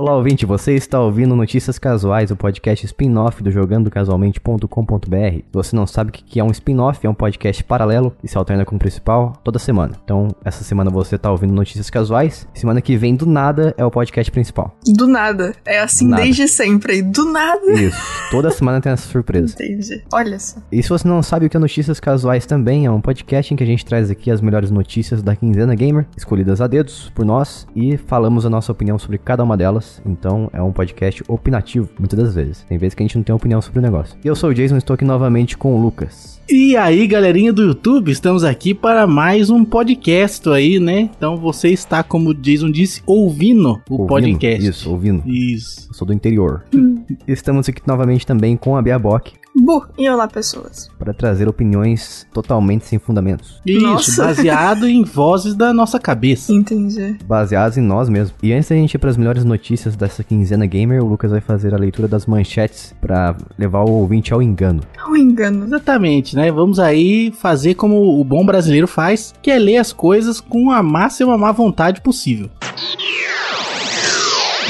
Olá, ouvinte, você está ouvindo Notícias Casuais, o podcast spin-off do jogandocasualmente.com.br. Se você não sabe o que é um spin-off, é um podcast paralelo e se alterna com o principal toda semana. Então, essa semana você está ouvindo Notícias Casuais, semana que vem, do nada, é o podcast principal. Do nada. É assim desde sempre. Do nada. Isso, toda semana tem essa surpresa. Entendi. Olha só. E se você não sabe o que é Notícias Casuais também, é um podcast em que a gente traz aqui as melhores notícias da quinzena gamer, escolhidas a dedos por nós, e falamos a nossa opinião sobre cada uma delas. Então é um podcast opinativo, muitas das vezes. Tem vezes que a gente não tem opinião sobre o negócio. E eu sou o Jason, estou aqui novamente com o Lucas. E aí, galerinha do YouTube, estamos aqui para mais um podcast aí, né? Então você está, como o Jason disse, ouvindo o Ouvindo? podcast. Isso, ouvindo. Isso. Eu sou do interior. Estamos aqui novamente também com a Bia Bock Bu. E olá, pessoas. para trazer opiniões totalmente sem fundamentos, Isso, Nossa. baseado em vozes da nossa cabeça. Entendi. baseadas em nós mesmos. E antes da gente ir para as melhores notícias dessa quinzena gamer, o Lucas vai fazer a leitura das manchetes para levar o ouvinte ao engano. Um engano. Exatamente, né? Vamos aí fazer como o bom brasileiro faz, que é ler as coisas com a máxima má vontade possível.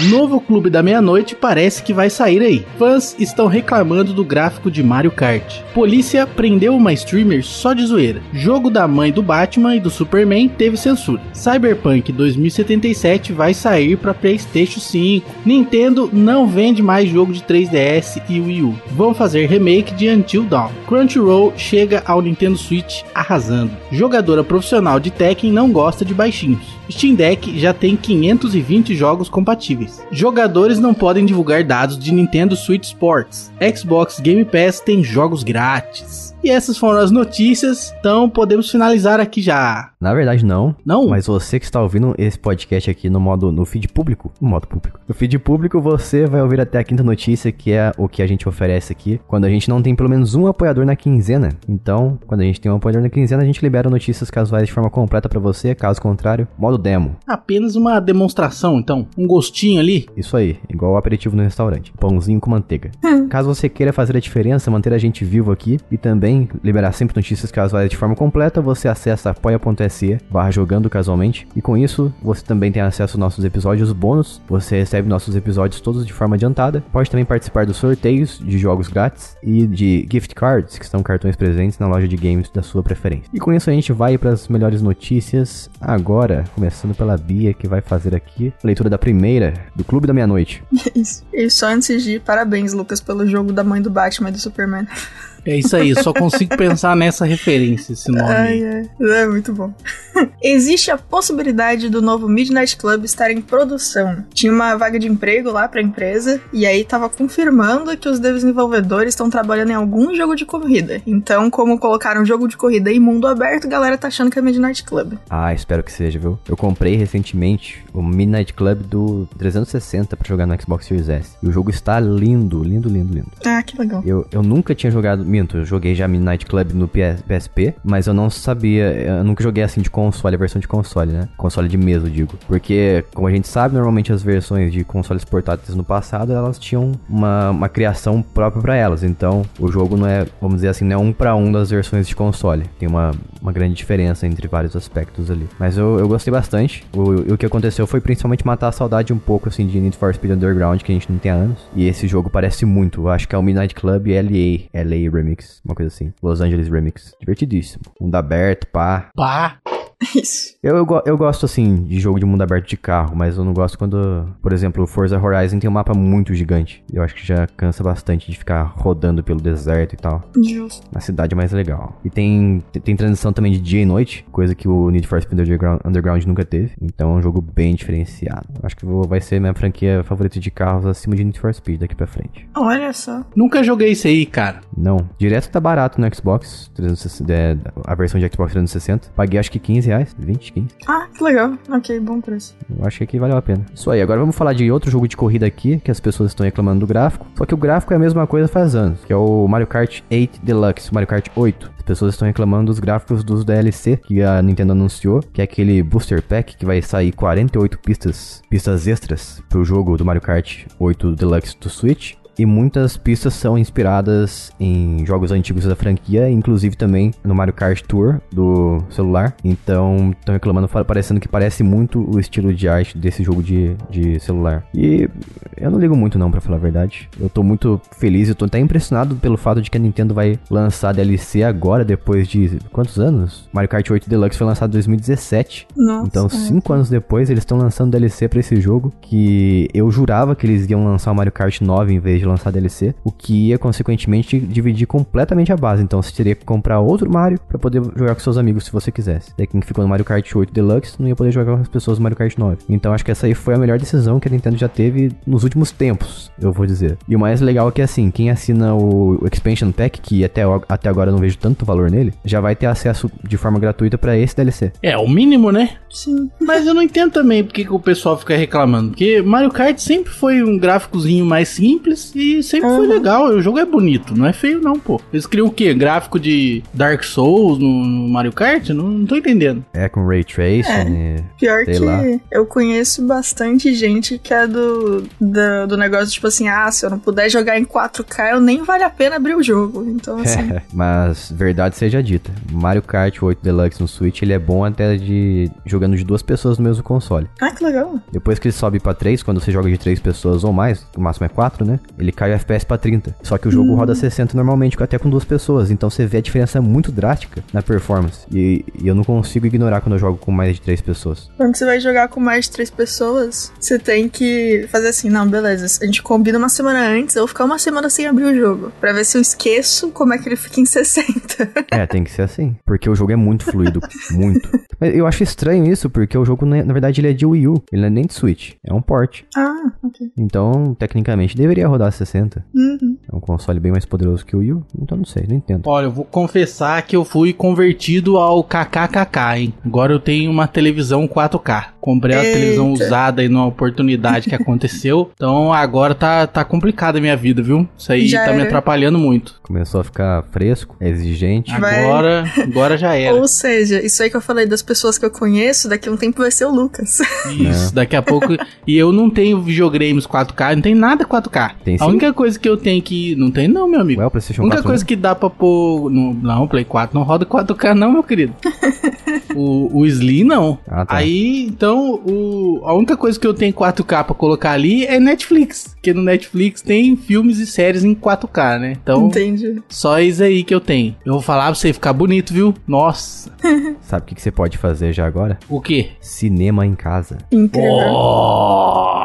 Novo Clube da Meia-Noite parece que vai sair aí. Fãs estão reclamando do gráfico de Mario Kart. Polícia prendeu uma streamer só de zoeira. Jogo da mãe do Batman e do Superman teve censura. Cyberpunk 2077 vai sair para PlayStation 5. Nintendo não vende mais jogo de 3DS e Wii U. Vão fazer remake de Until Dawn. Crunchyroll chega ao Nintendo Switch arrasando. Jogadora profissional de Tekken não gosta de baixinhos. Steam Deck já tem 520 jogos compatíveis. Jogadores não podem divulgar dados de Nintendo Switch Sports. Xbox Game Pass tem jogos grátis. E essas foram as notícias, então podemos finalizar aqui já. Na verdade, não. Não? Mas você que está ouvindo esse podcast aqui no modo no feed público, no modo público. No feed público você vai ouvir até a quinta notícia, que é o que a gente oferece aqui, quando a gente não tem pelo menos um apoiador na quinzena. Então, quando a gente tem um apoiador na quinzena, a gente libera notícias casuais de forma completa pra você, caso contrário, modo demo. Apenas uma demonstração, então. Um gostinho ali. Isso aí, igual o aperitivo no restaurante. Pãozinho com manteiga. Caso você queira fazer a diferença, manter a gente vivo aqui e também liberar sempre notícias casuais de forma completa, você acessa apoia.se barra jogando casualmente. E com isso, você também tem acesso aos nossos episódios bônus. Você recebe nossos episódios todos de forma adiantada. Pode também participar dos sorteios de jogos grátis e de gift cards, que são cartões presentes na loja de games da sua preferência. E com isso a gente vai para as melhores notícias agora, começando pela Bia, que vai fazer aqui a leitura da primeira do Clube da Meia-Noite. Isso. E só antes de ir, parabéns, Lucas, pelo jogo da mãe do Batman e do Superman. É isso aí, eu só consigo pensar nessa referência, esse nome. Ai, ai. É muito bom. Existe a possibilidade do novo Midnight Club estar em produção. Tinha uma vaga de emprego lá pra empresa, e aí tava confirmando que os desenvolvedores estão trabalhando em algum jogo de corrida. Então, como colocaram jogo de corrida em mundo aberto, a galera tá achando que é Midnight Club. Ah, espero que seja, viu? Eu comprei recentemente o Midnight Club do 360 pra jogar no Xbox Series S. E o jogo está lindo, lindo, lindo, lindo. Ah, que legal. Eu, eu nunca tinha jogado. Minto, eu joguei já Midnight Club no PS PSP, mas eu não sabia. Eu nunca joguei assim de console, a versão de console, né? Console de mesa, eu digo. Porque, como a gente sabe, normalmente as versões de consoles portáteis no passado elas tinham uma, uma criação própria pra elas. Então, o jogo não é, vamos dizer assim, não é um pra um das versões de console. Tem uma, uma grande diferença entre vários aspectos ali. Mas eu, eu gostei bastante. O, o que aconteceu foi principalmente matar a saudade um pouco assim de Need for Speed Underground, que a gente não tem há anos. E esse jogo parece muito. Eu acho que é o Midnight Club LA. LA Remix. Uma coisa assim. Los Angeles Remix. Divertidíssimo. Mundo aberto, pá. Pá! Isso. Eu, eu, eu gosto, assim, de jogo de mundo aberto de carro, mas eu não gosto quando, por exemplo, o Forza Horizon tem um mapa muito gigante. Eu acho que já cansa bastante de ficar rodando pelo deserto e tal. Justo. Na cidade é mais legal. E tem, tem, tem transição também de dia e noite, coisa que o Need for Speed Underground, Underground nunca teve. Então é um jogo bem diferenciado. Acho que vou- vai ser minha franquia favorita de carros acima de Need for Speed daqui pra frente. Olha só. Nunca joguei isso aí, cara. Não, direto tá barato no Xbox 360, é, a versão de Xbox 360. Paguei acho que 15 reais, 20, 15. Ah, que legal. Ok, bom preço. Eu acho que aqui valeu a pena. Isso aí, agora vamos falar de outro jogo de corrida aqui, que as pessoas estão reclamando do gráfico. Só que o gráfico é a mesma coisa faz anos, que é o Mario Kart 8 Deluxe, Mario Kart 8. As pessoas estão reclamando dos gráficos dos DLC que a Nintendo anunciou, que é aquele Booster Pack que vai sair 48 pistas, pistas extras pro jogo do Mario Kart 8 Deluxe do Switch. E muitas pistas são inspiradas em jogos antigos da franquia, inclusive também no Mario Kart Tour do celular. Então, estão reclamando, parecendo que parece muito o estilo de arte desse jogo de, de celular. E eu não ligo muito não, para falar a verdade. Eu tô muito feliz, eu tô até impressionado pelo fato de que a Nintendo vai lançar DLC agora, depois de quantos anos? Mario Kart 8 Deluxe foi lançado em 2017. Nossa, então, cinco anos depois, eles estão lançando DLC para esse jogo, que eu jurava que eles iam lançar o Mario Kart 9 em vez de lançar DLC, o que ia, consequentemente, dividir completamente a base. Então, você teria que comprar outro Mario para poder jogar com seus amigos se você quisesse. Daí, quem ficou no Mario Kart 8 Deluxe não ia poder jogar com as pessoas no Mario Kart 9. Então, acho que essa aí foi a melhor decisão que a Nintendo já teve nos últimos tempos, eu vou dizer. E o mais legal é que, assim, quem assina o Expansion Pack, que até, até agora eu não vejo tanto valor nele, já vai ter acesso de forma gratuita para esse DLC. É, o mínimo, né? Sim. Mas eu não entendo também porque que o pessoal fica reclamando. Porque Mario Kart sempre foi um gráficozinho mais simples e sempre uhum. foi legal. O jogo é bonito, não é feio não, pô. Eles criam o quê? Gráfico de Dark Souls no Mario Kart? Não, não tô entendendo. É, com Ray Tracing é. e... Pior que lá. eu conheço bastante gente que é do, do, do, negócio, tipo assim, ah, se eu não puder jogar em 4K, eu nem vale a pena abrir o jogo. Então, assim... É, mas verdade seja dita, Mario Kart 8 Deluxe no Switch, ele é bom até de jogando de duas pessoas no mesmo console. Ah, que legal. Depois que ele sobe pra 3, quando você joga de 3 pessoas ou mais, o máximo é 4, né? Ele cai o FPS pra 30. Só que o jogo hum. roda 60 normalmente, até com duas pessoas. Então você vê a diferença muito drástica na performance. E, e eu não consigo ignorar quando eu jogo com mais de 3 pessoas. Quando você vai jogar com mais de 3 pessoas, você tem que fazer assim, não, beleza, a gente combina uma semana antes, eu vou ficar uma semana sem abrir o jogo. Pra ver se eu esqueço como é que ele fica em 60. é, tem que ser assim. Porque o jogo é muito fluido. muito. Mas eu acho estranho isso, porque o jogo, na verdade, ele é de Wii U. Ele não é nem de Switch. É um port. Ah, ok. Então, tecnicamente, deveria rodar 60. Uhum. É um console bem mais poderoso que o Wii U. Então, não sei, não entendo. Olha, eu vou confessar que eu fui convertido ao KKKK, hein? Agora eu tenho uma televisão 4K. Comprei a televisão usada aí numa oportunidade que aconteceu. Então, agora tá, tá complicada a minha vida, viu? Isso aí já tá era. me atrapalhando muito. Começou a ficar fresco, exigente. Agora, agora já era. Ou seja, isso aí que eu falei das pessoas que eu conheço, daqui a um tempo vai ser o Lucas. Isso, é. daqui a pouco. e eu não tenho videogames 4K, não tem nada 4K. Tem sim? A única coisa que eu tenho que. Não tem, não, meu amigo. Ué, o PlayStation a única coisa que dá pra pôr. No... Não, Play 4 não roda 4K, não, meu querido. o, o Slim não. Ah, tá. Aí, então, o, a única coisa que eu tenho 4K pra colocar ali é Netflix. Porque no Netflix tem filmes e séries em 4K, né? Então, Entendi. só isso aí que eu tenho. Eu vou falar pra você ficar bonito, viu? Nossa. Sabe o que, que você pode fazer já agora? O quê? Cinema em casa. Incrível. Oh,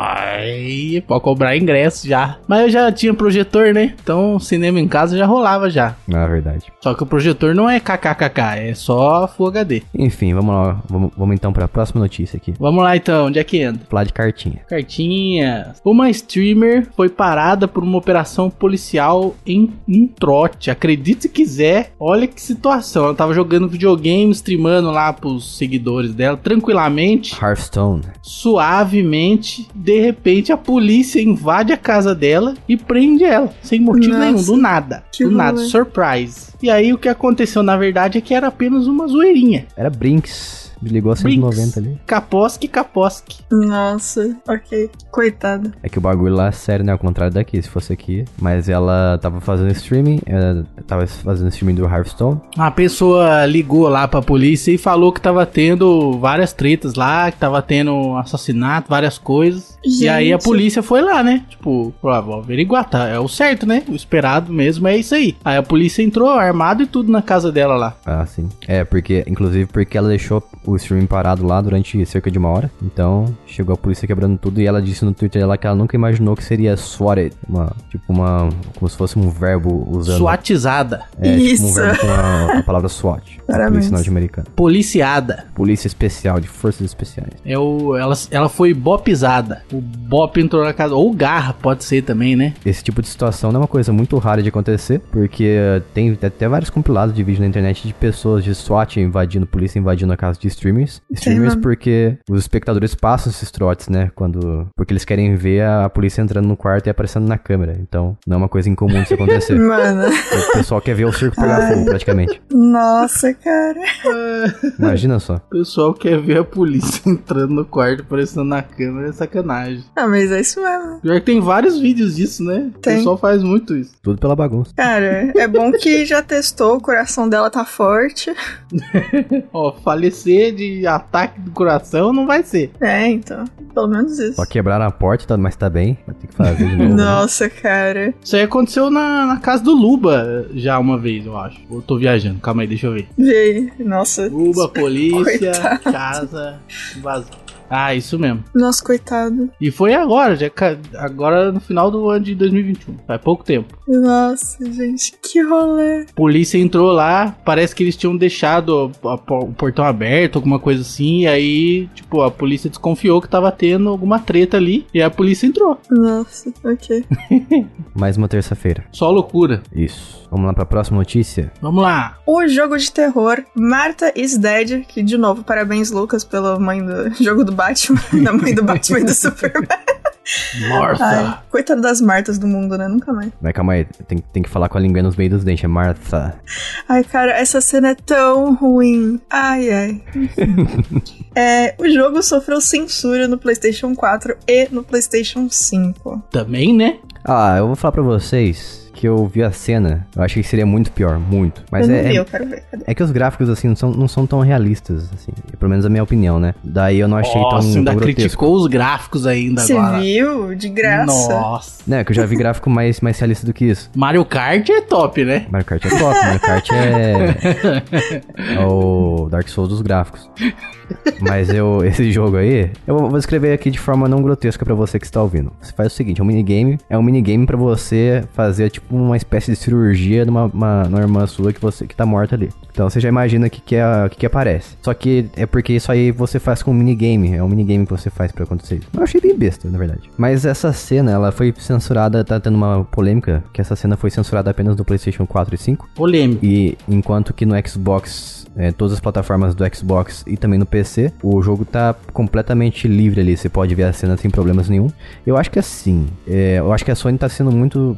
pode cobrar ingresso já. Mas eu já tinha projetor, né? Então, cinema em casa já rolava já. Na verdade. Só que o projetor não é kkkk, é só Full HD. Enfim, vamos lá. Vamos, vamos então para a próxima notícia aqui. Vamos lá então, onde é que entra? Falar de cartinha. Cartinha. Uma streamer foi parada por uma operação policial em um trote. Acredite se quiser. Olha que situação. Ela tava jogando videogame, streamando lá pros seguidores dela, tranquilamente. Hearthstone. Suavemente. De repente, a polícia invade a casa dela e prende ela. Sem motivo Nossa. nenhum, do nada. Que do nada. Surprise. E aí o que aconteceu na verdade é que era apenas uma zoeirinha. Era Brinks. Desligou a 190 ali. Caposque, caposque. Nossa, ok. Coitada. É que o bagulho lá é sério, né? Ao contrário daqui, se fosse aqui. Mas ela tava fazendo streaming, ela tava fazendo streaming do Hearthstone. A pessoa ligou lá pra polícia e falou que tava tendo várias tretas lá, que tava tendo assassinato, várias coisas. Gente. E aí a polícia foi lá, né? Tipo, ah, vou averiguar, tá? É o certo, né? O esperado mesmo é isso aí. Aí a polícia entrou armado e tudo na casa dela lá. Ah, sim. É, porque, inclusive, porque ela deixou o o streaming parado lá durante cerca de uma hora. Então, chegou a polícia quebrando tudo e ela disse no Twitter dela que ela nunca imaginou que seria swatted, uma, tipo uma, como se fosse um verbo usando... Swatizada. É, Isso. tipo um verbo com a, a palavra SWAT. Polícia norte-americana. Policiada. Polícia especial, de forças especiais. É o, ela, ela foi bopizada. O bop entrou na casa, ou garra pode ser também, né? Esse tipo de situação não é uma coisa muito rara de acontecer, porque tem até vários compilados de vídeo na internet de pessoas de SWAT invadindo, polícia invadindo a casa de stream streamers. Streamers porque os espectadores passam esses trotes, né? Quando. Porque eles querem ver a polícia entrando no quarto e aparecendo na câmera. Então, não é uma coisa incomum de acontecer. Mano. O pessoal quer ver o circo pegar Ai. fogo, praticamente. Nossa, cara. Imagina só. O pessoal quer ver a polícia entrando no quarto, aparecendo na câmera, é sacanagem. Ah, mas é isso mesmo. Pior que tem vários vídeos disso, né? Tem. O pessoal faz muito isso. Tudo pela bagunça. Cara, é bom que já testou, o coração dela tá forte. Ó, falecer de ataque do coração não vai ser. É, então. Pelo menos isso. Só quebraram a porta, tá- mas tá bem. Vai ter que fazer de novo. né? Nossa, cara. Isso aí aconteceu na, na casa do Luba já uma vez, eu acho. Eu tô viajando, calma aí, deixa eu ver. Vê aí. Nossa. Luba, polícia, Coitado. casa, invasão. Ah, isso mesmo. Nossa, coitado. E foi agora, já, agora no final do ano de 2021. Faz pouco tempo. Nossa, gente, que rolê. Polícia entrou lá, parece que eles tinham deixado a- a po- o portão aberto, alguma coisa assim, e aí, tipo, a polícia desconfiou que tava tendo alguma treta ali, e a polícia entrou. Nossa, ok. Mais uma terça-feira. Só loucura. Isso. Vamos lá pra próxima notícia. Vamos lá. O jogo de terror Marta is Dead, que de novo, parabéns, Lucas, pela mãe do jogo do Batman, da mãe do Batman e do Superman. Martha. Ai, coitada das Martas do mundo, né? Nunca mais. Mas calma aí, tem, tem que falar com a língua nos meios dos dentes. É Martha. Ai, cara, essa cena é tão ruim. Ai, ai. é, o jogo sofreu censura no PlayStation 4 e no PlayStation 5. Também, né? Ah, eu vou falar pra vocês que eu vi a cena. Eu achei que seria muito pior, muito. Mas eu é, não vi, é, eu quero ver. Cadê? é que os gráficos, assim, não são, não são tão realistas, assim. Pelo menos a minha opinião, né? Daí eu não achei Nossa, tão, ainda tão grotesco. criticou os gráficos ainda Você agora. viu? De graça. Nossa. Né, que eu já vi gráfico mais, mais realista do que isso. Mario Kart é top, né? Mario Kart é top, Mario Kart é, é o Dark Souls dos gráficos. Mas eu, esse jogo aí, eu vou escrever aqui de forma não grotesca pra você que está ouvindo. Você faz o seguinte, é um minigame, é um minigame pra você fazer tipo uma espécie de cirurgia numa, uma, numa irmã sua que você que tá morta ali. Então você já imagina o que que, é, que que aparece. Só que é porque isso aí você faz com um minigame, é um minigame que você faz pra acontecer isso. Eu achei bem besta, na verdade. Mas essa cena, ela foi censurada, tá tendo uma polêmica, que essa cena foi censurada apenas no PlayStation 4 e 5. Polêmico. E enquanto que no Xbox, é, todas as plataformas do Xbox e também no PC, o jogo tá completamente livre ali. Você pode ver a cena sem problemas nenhum. Eu acho que assim, é, eu acho que a Sony tá sendo muito,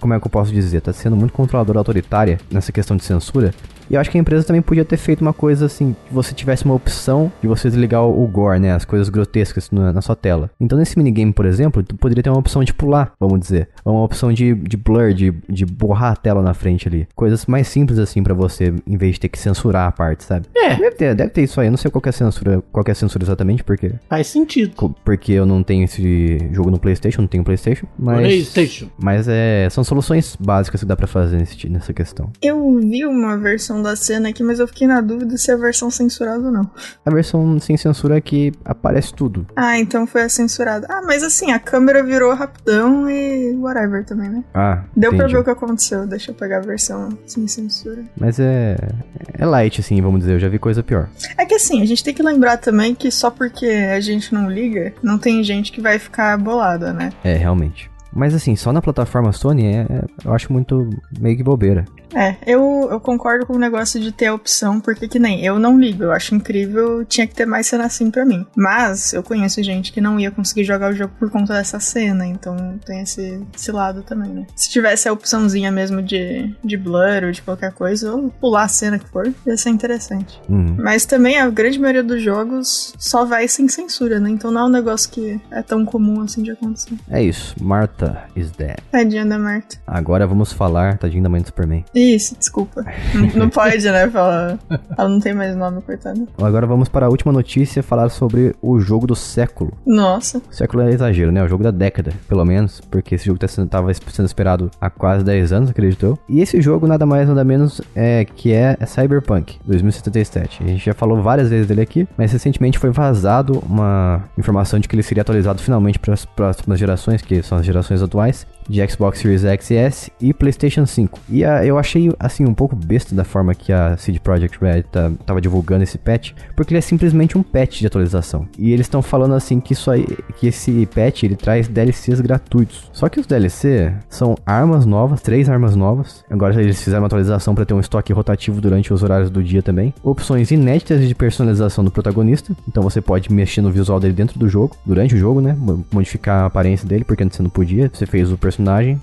como é que eu posso dizer, tá sendo muito controladora autoritária nessa questão de censura. E eu acho que a empresa também podia ter feito uma coisa assim, que você tivesse uma opção de você desligar o, gore, né? As coisas grotescas na, na sua tela. Então nesse minigame, por exemplo, tu poderia ter uma opção de pular, vamos dizer. Ou uma opção de, de blur, de, de borrar a tela na frente ali. Coisas mais simples assim pra você, em vez de ter que censurar a parte, sabe? É. Deve ter, deve ter isso aí. Eu não sei qual que é a censura, qual que é a censura exatamente, porque, Faz sentido. porque eu não tenho esse jogo no Playstation, não tenho Playstation. Mas, PlayStation. mas é, são soluções básicas que dá pra fazer nesse, nessa questão. Eu vi uma versão da cena aqui, mas eu fiquei na dúvida se é a versão censurada ou não. A versão sem censura é que aparece tudo. Ah, então foi a censurada. Ah, mas assim, a câmera virou rapidão e whatever também, né? Ah, Deu pra entendi. ver o que aconteceu. Deixa eu pegar a versão sem censura. Mas é. É light, assim, vamos dizer. Eu já vi coisa pior. É que assim, a gente tem que lembrar também que só porque a gente não liga, não tem gente que vai ficar bolada, né? É, realmente. Mas assim, só na plataforma Sony é, é- eu acho muito meio que bobeira. É, eu, eu concordo com o negócio de ter a opção, porque que nem eu não ligo, eu acho incrível, tinha que ter mais cena assim pra mim. Mas eu conheço gente que não ia conseguir jogar o jogo por conta dessa cena, então tem esse, esse lado também, né? Se tivesse a opçãozinha mesmo de, de blur ou de qualquer coisa, ou pular a cena que for, ia ser interessante. Uhum. Mas também a grande maioria dos jogos só vai sem censura, né? Então não é um negócio que é tão comum assim de acontecer. É isso. Martha is dead. Tadinha da Marta. Agora vamos falar, tadinho da mãe do Superman. Isso, desculpa. Não- pode, né? Falar. Ela não tem mais nome, coitada. Agora vamos para a última notícia, falar sobre o jogo do século. Nossa. O século é exagero, né? O jogo da década, pelo menos, porque esse jogo tá sendo, tava sendo esperado há quase 10 anos, acredito eu. E esse jogo nada mais nada menos é que é Cyberpunk 2077. A gente já falou várias vezes dele aqui, mas recentemente foi vazado uma informação de que ele seria atualizado finalmente para as próximas gerações, que são as gerações atuais. De Xbox Series X e S e PlayStation 5. E a, eu achei, assim, um pouco besta da forma que a CD Projekt Red tá, tava divulgando esse patch, porque ele é simplesmente um patch de atualização. E eles estão falando assim que isso aí, que esse patch ele traz DLCs gratuitos. Só que os DLC são armas novas, três armas novas. Agora eles fizeram uma atualização para ter um estoque rotativo durante os horários do dia também. Opções inéditas de personalização do protagonista. Então você pode mexer no visual dele dentro do jogo, durante o jogo, né? Modificar a aparência dele, porque antes você não podia. Você fez o personagem,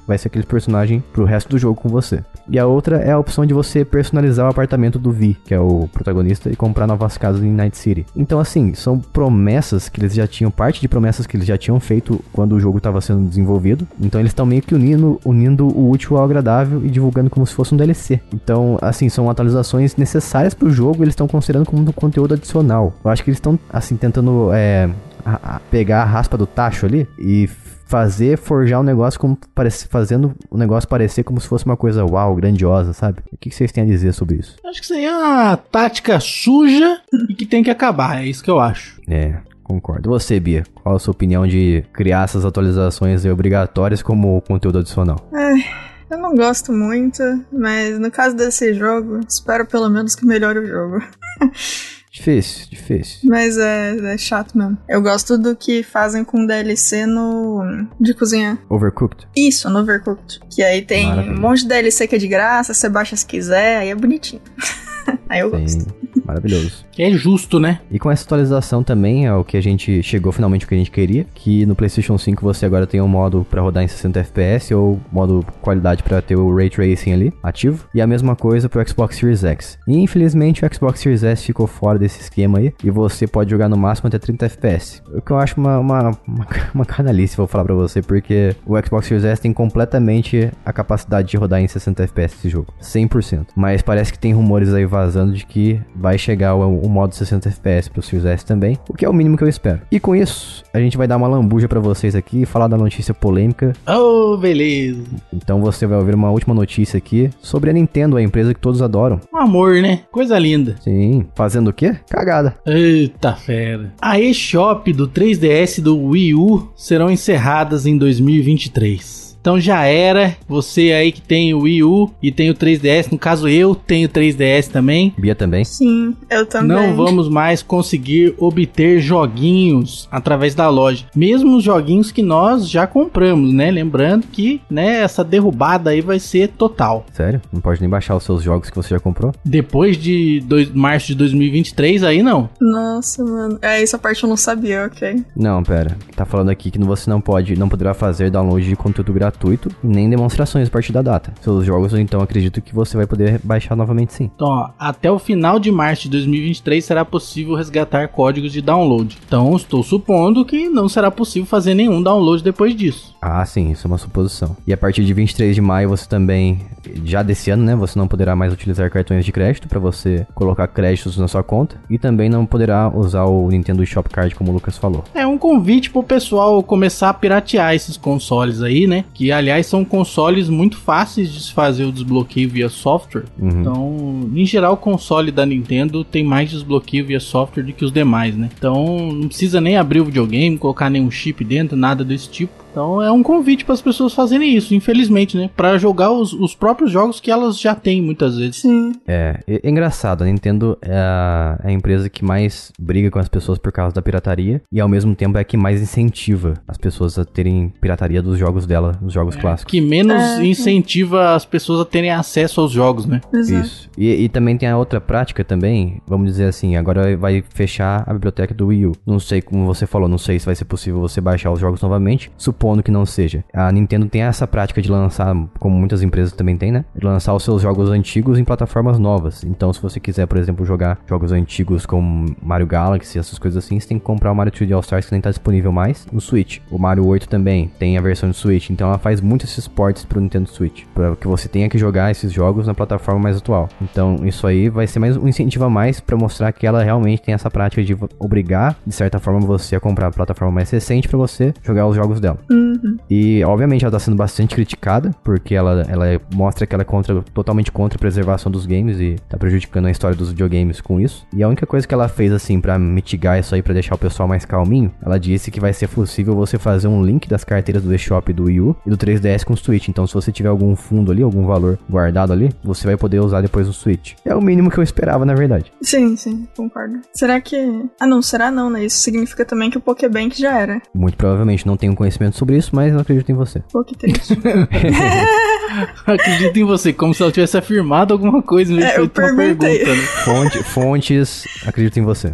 vai ser aquele personagem pro resto do jogo com você. E a outra é a opção de você personalizar o apartamento do Vi, que é o protagonista, e comprar novas casas em Night City. Então, assim, são promessas que eles já tinham, parte de promessas que eles já tinham feito quando o jogo estava sendo desenvolvido. Então, eles estão meio que unindo, unindo o útil ao agradável e divulgando como se fosse um DLC. Então, assim, são atualizações necessárias para o jogo, eles estão considerando como um conteúdo adicional. Eu acho que eles estão, assim, tentando é, a, a pegar a raspa do tacho ali e fazer, forjar um negócio como parece, fazendo o negócio parecer como se fosse uma coisa uau, grandiosa, sabe? O que vocês têm a dizer sobre isso? Acho que isso aí é uma tática suja e que tem que acabar, é isso que eu acho. É, concordo. Você, Bia, qual a sua opinião de criar essas atualizações obrigatórias como conteúdo adicional? Ai, eu não gosto muito, mas no caso desse jogo, espero pelo menos que melhore o jogo. Difícil, difícil. Mas é, é, chato mesmo. Eu gosto do que fazem com DLC no. de cozinhar. Overcooked? Isso, no Overcooked. Que aí tem Maravilha. um monte de DLC que é de graça, você baixa se quiser, aí é bonitinho. aí eu Sim. gosto. Maravilhoso. Que é justo, né? E com essa atualização também é o que a gente chegou finalmente o que a gente queria, que no PlayStation 5 você agora tem um modo para rodar em 60 FPS ou modo qualidade para ter o Ray Tracing ali ativo, e a mesma coisa pro Xbox Series X. E infelizmente o Xbox Series S ficou fora desse esquema aí, e você pode jogar no máximo até 30 FPS. O que eu acho uma, uma, uma, uma canalice, vou falar pra você, porque o Xbox Series S tem completamente a capacidade de rodar em 60 FPS esse jogo, 100%. Mas parece que tem rumores aí vazando de que vai chegar o, o modo 60 FPS pro Series S também, o que é o mínimo que eu espero. E com isso, a gente vai dar uma lambuja para vocês aqui e falar da notícia polêmica. Oh, beleza. Então você vai ouvir uma última notícia aqui sobre a Nintendo, a empresa que todos adoram. Um amor, né? Coisa linda. Sim. Fazendo o quê? Cagada. Eita fera. A eShop do 3DS do Wii U serão encerradas em 2023. Então já era. Você aí que tem o Wii U e tem o 3DS, no caso eu tenho 3DS também. Bia também? Sim, eu também. Não vamos mais conseguir obter joguinhos através da loja. Mesmo os joguinhos que nós já compramos, né? Lembrando que, né, essa derrubada aí vai ser total. Sério? Não pode nem baixar os seus jogos que você já comprou? Depois de dois, março de 2023, aí não. Nossa, mano. É, essa parte eu não sabia, ok. Não, pera. Tá falando aqui que você não pode, não poderá fazer download de conteúdo gratuito gratuito, nem demonstrações a partir da data. Seus jogos, então, acredito que você vai poder baixar novamente sim. Então, ó, até o final de março de 2023 será possível resgatar códigos de download. Então, estou supondo que não será possível fazer nenhum download depois disso. Ah, sim, isso é uma suposição. E a partir de 23 de maio você também, já desse ano, né, você não poderá mais utilizar cartões de crédito para você colocar créditos na sua conta e também não poderá usar o Nintendo Shop Card como o Lucas falou. É um convite pro pessoal começar a piratear esses consoles aí, né? Que aliás são consoles muito fáceis de se fazer o desbloqueio via software. Uhum. Então, em geral, o console da Nintendo tem mais desbloqueio via software do que os demais, né? Então, não precisa nem abrir o videogame, colocar nenhum chip dentro, nada desse tipo. Então é um convite para as pessoas fazerem isso, infelizmente, né? Para jogar os, os, próprios jogos que elas já têm muitas vezes. Sim. É, é, engraçado, a Nintendo é a, é a, empresa que mais briga com as pessoas por causa da pirataria e ao mesmo tempo é a que mais incentiva as pessoas a terem pirataria dos jogos dela, os jogos é, clássicos. Que menos é. incentiva as pessoas a terem acesso aos jogos, né? Exato. Isso. E, e, também tem a outra prática também, vamos dizer assim, agora vai fechar a biblioteca do Wii U. Não sei como você falou, não sei se vai ser possível você baixar os jogos novamente. Supondo supondo que não seja. A Nintendo tem essa prática de lançar, como muitas empresas também têm, né? De lançar os seus jogos antigos em plataformas novas. Então, se você quiser, por exemplo, jogar jogos antigos como Mario Galaxy, essas coisas assim, você tem que comprar o Mario 3D All Stars que nem tá disponível mais no Switch. O Mario 8 também tem a versão de Switch, então ela faz muito esses ports pro Nintendo Switch, para que você tenha que jogar esses jogos na plataforma mais atual. Então, isso aí vai ser mais um incentivo a mais para mostrar que ela realmente tem essa prática de obrigar, de certa forma, você a comprar a plataforma mais recente para você jogar os jogos dela. Uhum. E, obviamente, ela tá sendo bastante criticada, porque ela, ela é- mostra que ela é contra, totalmente contra a preservação dos games e tá prejudicando a história dos videogames com isso. E a única coisa que ela fez, assim, pra mitigar isso aí, pra deixar o pessoal mais calminho, ela disse que vai ser possível você fazer um link das carteiras do eShop do Wii U e do 3DS com o Switch. Então, se você tiver algum fundo ali, algum valor guardado ali, você vai poder usar depois no Switch. É o mínimo que eu esperava, na verdade. Sim, sim, concordo. Será que. Ah, não, será não, né? Isso significa também que o Pokébank já era. Muito provavelmente não tenho conhecimento sobre isso, mas eu acredito em você. Pô, que triste. Acredito em você, como se ela tivesse afirmado alguma coisa de É, eu feito uma perguntei. pergunta, né? Fonte, fontes, acredito em você.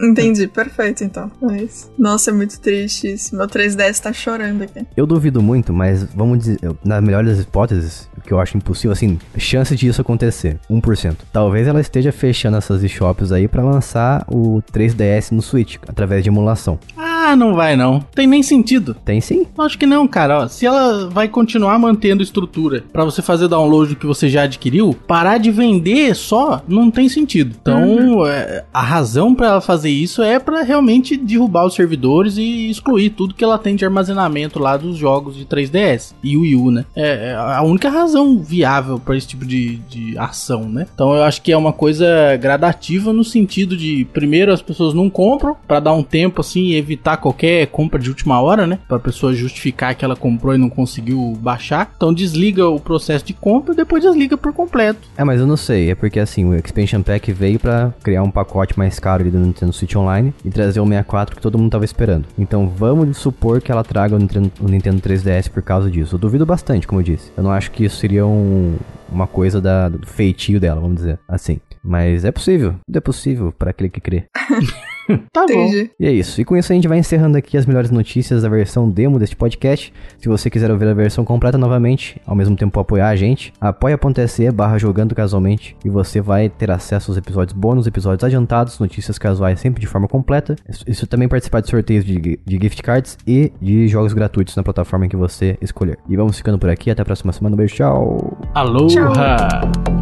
Entendi, perfeito então. Mas, nossa, é muito triste isso. Meu 3DS tá chorando aqui. Eu duvido muito, mas vamos dizer, na melhor das hipóteses, o que eu acho impossível, assim, chance disso acontecer, 1%. Talvez ela esteja fechando essas eShops aí pra lançar o 3DS no Switch, através de emulação. Ah, não vai não. Tem nem sentido. Tem sim? Acho que não, cara. Ó, se ela vai continuar mantendo estrutura pra você fazer download do que você já adquiriu, parar de vender só não tem sentido. Então, é, a razão pra ela fazer isso é pra realmente derrubar os servidores e excluir tudo que ela tem de armazenamento lá dos jogos de 3DS e Wii U, né? É, é a única razão viável pra esse tipo de, de ação, né? Então, eu acho que é uma coisa gradativa no sentido de primeiro as pessoas não compram pra dar um tempo assim e evitar qualquer compra de última hora, né? Pra pessoa justificar que ela comprou e não conseguiu baixar. Então desliga o processo de compra e depois desliga por completo. É, mas eu não sei, é porque assim, o Expansion Pack veio pra criar um pacote mais caro ali do Nintendo Switch Online e trazer o 64 que todo mundo tava esperando. Então vamos supor que ela traga o Nintendo, o Nintendo 3DS por causa disso. Eu duvido bastante, como eu disse. Eu não acho que isso seria um- uma coisa da, do feitio dela, vamos dizer assim. Mas é possível, tudo é possível para aquele que crê. Tá bom. Entendi. E é isso. E com isso a gente vai encerrando aqui as melhores notícias da versão demo deste podcast. Se você quiser ouvir a versão completa novamente, ao mesmo tempo apoiar a gente, apoia.se barra jogando casualmente e você vai ter acesso aos episódios bônus, episódios adiantados, notícias casuais sempre de forma completa. Isso- também participar de sorteios de, de gift cards e de jogos gratuitos na plataforma que você escolher. E vamos ficando por aqui. Até a próxima semana. Um beijo. Tchau. Aloha! Tchau.